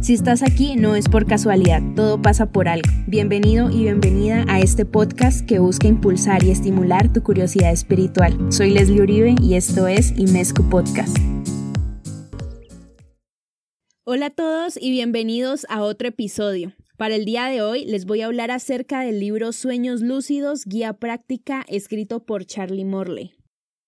Si estás aquí no es por casualidad, todo pasa por algo. Bienvenido y bienvenida a este podcast que busca impulsar y estimular tu curiosidad espiritual. Soy Leslie Uribe y esto es Imesco Podcast. Hola a todos y bienvenidos a otro episodio. Para el día de hoy les voy a hablar acerca del libro Sueños Lúcidos, Guía Práctica, escrito por Charlie Morley.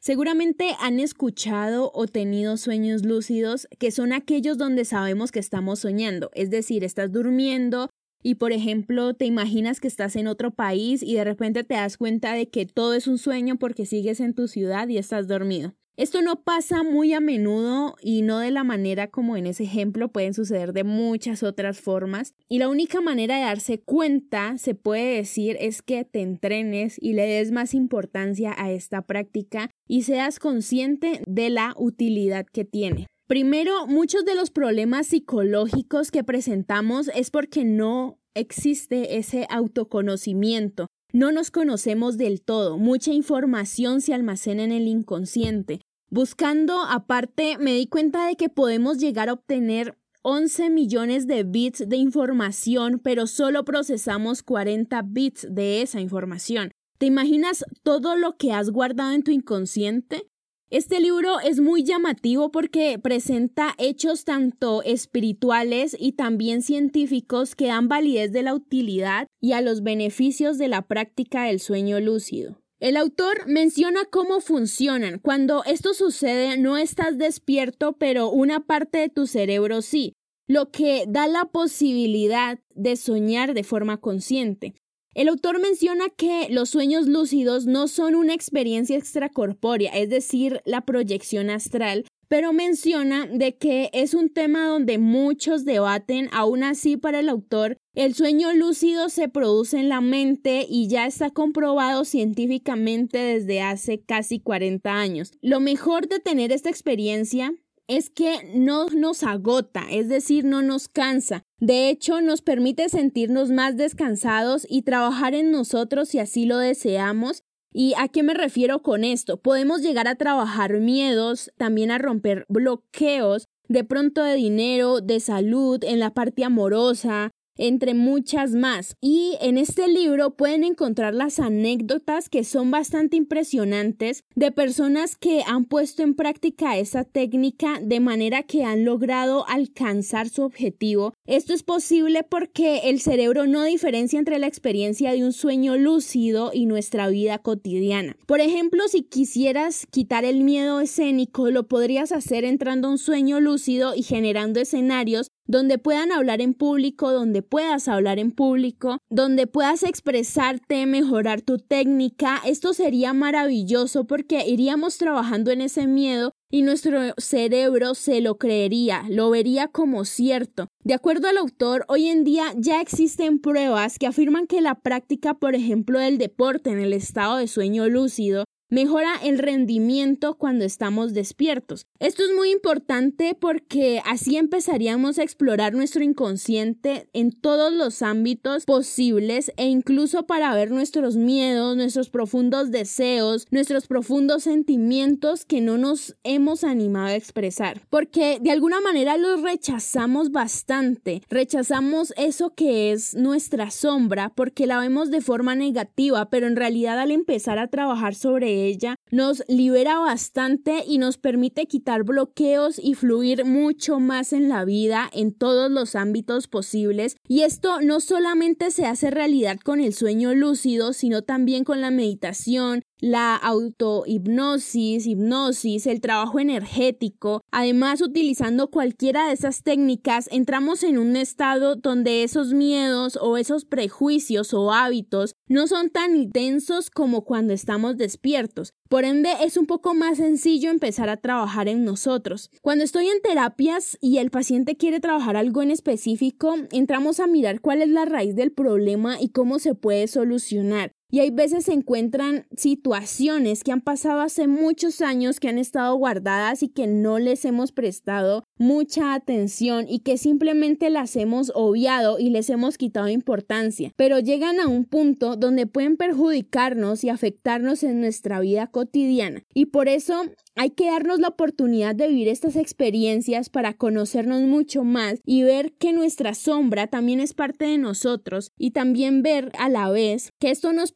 Seguramente han escuchado o tenido sueños lúcidos que son aquellos donde sabemos que estamos soñando, es decir, estás durmiendo y por ejemplo te imaginas que estás en otro país y de repente te das cuenta de que todo es un sueño porque sigues en tu ciudad y estás dormido. Esto no pasa muy a menudo y no de la manera como en ese ejemplo, pueden suceder de muchas otras formas. Y la única manera de darse cuenta, se puede decir, es que te entrenes y le des más importancia a esta práctica y seas consciente de la utilidad que tiene. Primero, muchos de los problemas psicológicos que presentamos es porque no existe ese autoconocimiento. No nos conocemos del todo, mucha información se almacena en el inconsciente. Buscando aparte, me di cuenta de que podemos llegar a obtener 11 millones de bits de información, pero solo procesamos 40 bits de esa información. ¿Te imaginas todo lo que has guardado en tu inconsciente? Este libro es muy llamativo porque presenta hechos tanto espirituales y también científicos que dan validez de la utilidad y a los beneficios de la práctica del sueño lúcido. El autor menciona cómo funcionan. Cuando esto sucede no estás despierto, pero una parte de tu cerebro sí, lo que da la posibilidad de soñar de forma consciente. El autor menciona que los sueños lúcidos no son una experiencia extracorpórea, es decir, la proyección astral, pero menciona de que es un tema donde muchos debaten, aún así para el autor, el sueño lúcido se produce en la mente y ya está comprobado científicamente desde hace casi 40 años. Lo mejor de tener esta experiencia es que no nos agota, es decir, no nos cansa. De hecho, nos permite sentirnos más descansados y trabajar en nosotros si así lo deseamos. ¿Y a qué me refiero con esto? Podemos llegar a trabajar miedos, también a romper bloqueos, de pronto de dinero, de salud, en la parte amorosa, entre muchas más. Y en este libro pueden encontrar las anécdotas que son bastante impresionantes de personas que han puesto en práctica esa técnica de manera que han logrado alcanzar su objetivo. Esto es posible porque el cerebro no diferencia entre la experiencia de un sueño lúcido y nuestra vida cotidiana. Por ejemplo, si quisieras quitar el miedo escénico, lo podrías hacer entrando a un sueño lúcido y generando escenarios donde puedan hablar en público, donde puedas hablar en público, donde puedas expresarte, mejorar tu técnica. Esto sería maravilloso porque iríamos trabajando en ese miedo y nuestro cerebro se lo creería, lo vería como cierto. De acuerdo al autor, hoy en día ya existen pruebas que afirman que la práctica, por ejemplo, del deporte en el estado de sueño lúcido Mejora el rendimiento cuando estamos despiertos. Esto es muy importante porque así empezaríamos a explorar nuestro inconsciente en todos los ámbitos posibles e incluso para ver nuestros miedos, nuestros profundos deseos, nuestros profundos sentimientos que no nos hemos animado a expresar. Porque de alguna manera los rechazamos bastante. Rechazamos eso que es nuestra sombra porque la vemos de forma negativa, pero en realidad al empezar a trabajar sobre ella nos libera bastante y nos permite quitar bloqueos y fluir mucho más en la vida en todos los ámbitos posibles. Y esto no solamente se hace realidad con el sueño lúcido, sino también con la meditación, la autohipnosis, hipnosis, el trabajo energético. Además, utilizando cualquiera de esas técnicas, entramos en un estado donde esos miedos o esos prejuicios o hábitos no son tan intensos como cuando estamos despiertos. Por ende, es un poco más sencillo empezar a trabajar en nosotros. Cuando estoy en terapias y el paciente quiere trabajar algo en específico, entramos a mirar cuál es la raíz del problema y cómo se puede solucionar. Y hay veces se encuentran situaciones que han pasado hace muchos años que han estado guardadas y que no les hemos prestado mucha atención y que simplemente las hemos obviado y les hemos quitado importancia, pero llegan a un punto donde pueden perjudicarnos y afectarnos en nuestra vida cotidiana. Y por eso hay que darnos la oportunidad de vivir estas experiencias para conocernos mucho más y ver que nuestra sombra también es parte de nosotros y también ver a la vez que esto nos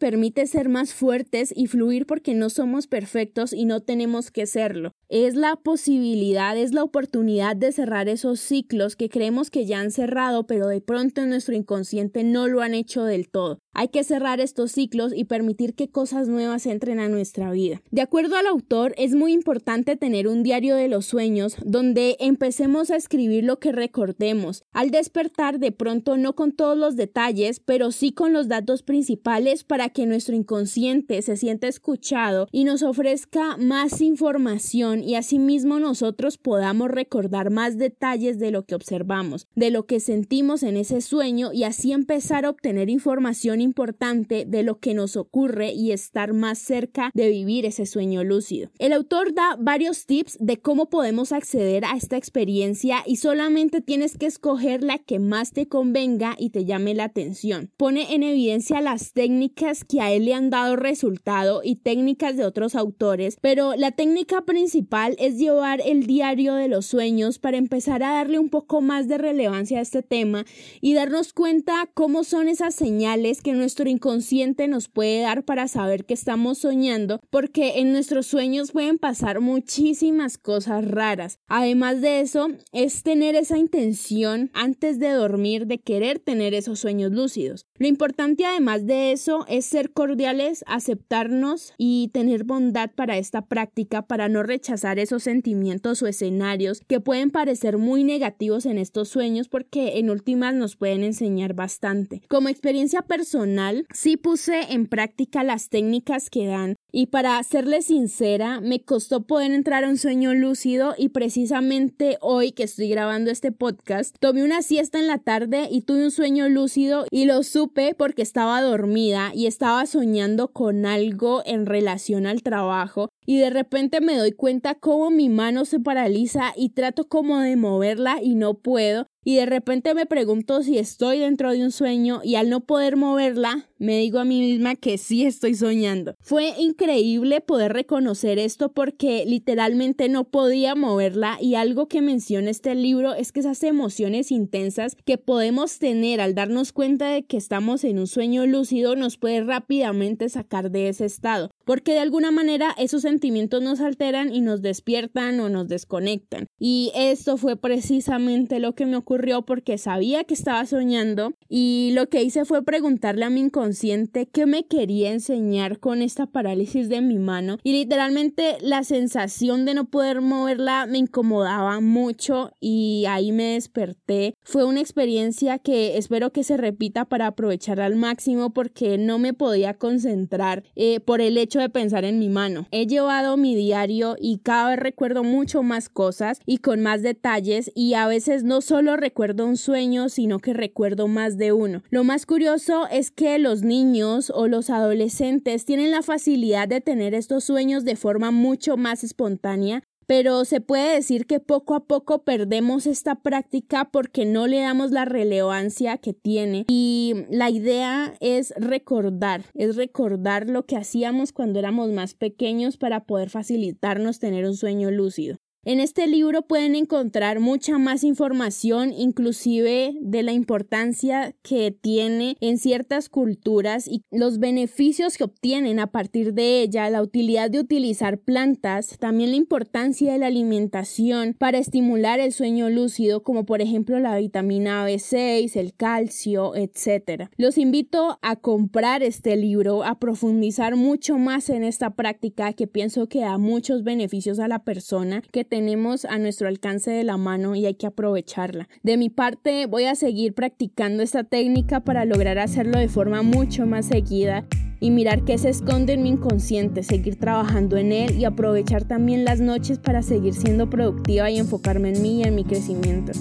ser más fuertes y fluir porque no somos perfectos y no tenemos que serlo. Es la posibilidad, es la oportunidad de cerrar esos ciclos que creemos que ya han cerrado pero de pronto en nuestro inconsciente no lo han hecho del todo. Hay que cerrar estos ciclos y permitir que cosas nuevas entren a nuestra vida. De acuerdo al autor, es muy importante tener un diario de los sueños donde empecemos a escribir lo que recordemos. Al despertar, de pronto no con todos los detalles, pero sí con los datos principales para que nuestro inconsciente se sienta escuchado y nos ofrezca más información y asimismo nosotros podamos recordar más detalles de lo que observamos, de lo que sentimos en ese sueño y así empezar a obtener información importante de lo que nos ocurre y estar más cerca de vivir ese sueño lúcido. El autor da varios tips de cómo podemos acceder a esta experiencia y solamente tienes que escoger la que más te convenga y te llame la atención. Pone en evidencia las técnicas que a él le han dado resultado y técnicas de otros autores, pero la técnica principal es llevar el diario de los sueños para empezar a darle un poco más de relevancia a este tema y darnos cuenta cómo son esas señales que nuestro inconsciente nos puede dar para saber que estamos soñando, porque en nuestros sueños pueden pasar muchísimas cosas raras. Además de eso, es tener esa intención antes de dormir de querer tener esos sueños lúcidos. Lo importante además de eso es ser cordiales, aceptarnos y tener bondad para esta práctica para no rechazar esos sentimientos o escenarios que pueden parecer muy negativos en estos sueños porque en últimas nos pueden enseñar bastante. Como experiencia personal, sí puse en práctica las técnicas que dan y para serle sincera, me costó poder entrar a un sueño lúcido y precisamente hoy que estoy grabando este podcast, tomé una siesta en la tarde y tuve un sueño lúcido y lo supe porque estaba dormida y estaba soñando con algo en relación al trabajo y de repente me doy cuenta cómo mi mano se paraliza y trato como de moverla y no puedo y de repente me pregunto si estoy dentro de un sueño y al no poder moverla me digo a mí misma que sí estoy soñando. Fue increíble poder reconocer esto porque literalmente no podía moverla y algo que menciona este libro es que esas emociones intensas que podemos tener al darnos cuenta de que estamos en un sueño lúcido nos puede rápidamente sacar de ese estado porque de alguna manera esos sentimientos nos alteran y nos despiertan o nos desconectan. Y esto fue precisamente lo que me ocurrió porque sabía que estaba soñando y lo que hice fue preguntarle a mi inconsciente qué me quería enseñar con esta parálisis de mi mano y literalmente la sensación de no poder moverla me incomodaba mucho y ahí me desperté. Fue una experiencia que espero que se repita para aprovechar al máximo porque no me podía concentrar eh, por el hecho de pensar en mi mano. He llevado mi diario y cada vez recuerdo mucho más cosas y con más detalles y a veces no solo recuerdo un sueño, sino que recuerdo más de uno. Lo más curioso es que los niños o los adolescentes tienen la facilidad de tener estos sueños de forma mucho más espontánea pero se puede decir que poco a poco perdemos esta práctica porque no le damos la relevancia que tiene y la idea es recordar, es recordar lo que hacíamos cuando éramos más pequeños para poder facilitarnos tener un sueño lúcido. En este libro pueden encontrar mucha más información, inclusive de la importancia que tiene en ciertas culturas y los beneficios que obtienen a partir de ella, la utilidad de utilizar plantas, también la importancia de la alimentación para estimular el sueño lúcido, como por ejemplo la vitamina B6, el calcio, etc. Los invito a comprar este libro, a profundizar mucho más en esta práctica que pienso que da muchos beneficios a la persona que tenemos a nuestro alcance de la mano y hay que aprovecharla. De mi parte voy a seguir practicando esta técnica para lograr hacerlo de forma mucho más seguida y mirar qué se esconde en mi inconsciente, seguir trabajando en él y aprovechar también las noches para seguir siendo productiva y enfocarme en mí y en mi crecimiento.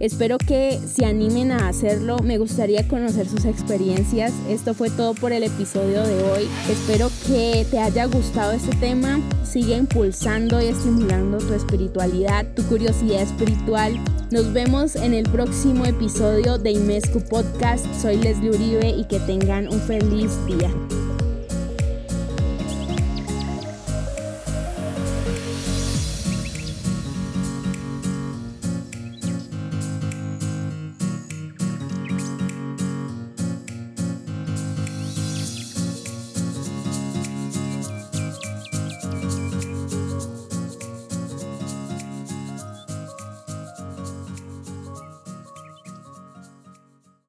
Espero que se animen a hacerlo. Me gustaría conocer sus experiencias. Esto fue todo por el episodio de hoy. Espero que te haya gustado este tema. Sigue impulsando y estimulando tu espiritualidad, tu curiosidad espiritual. Nos vemos en el próximo episodio de Imescu Podcast. Soy Leslie Uribe y que tengan un feliz día.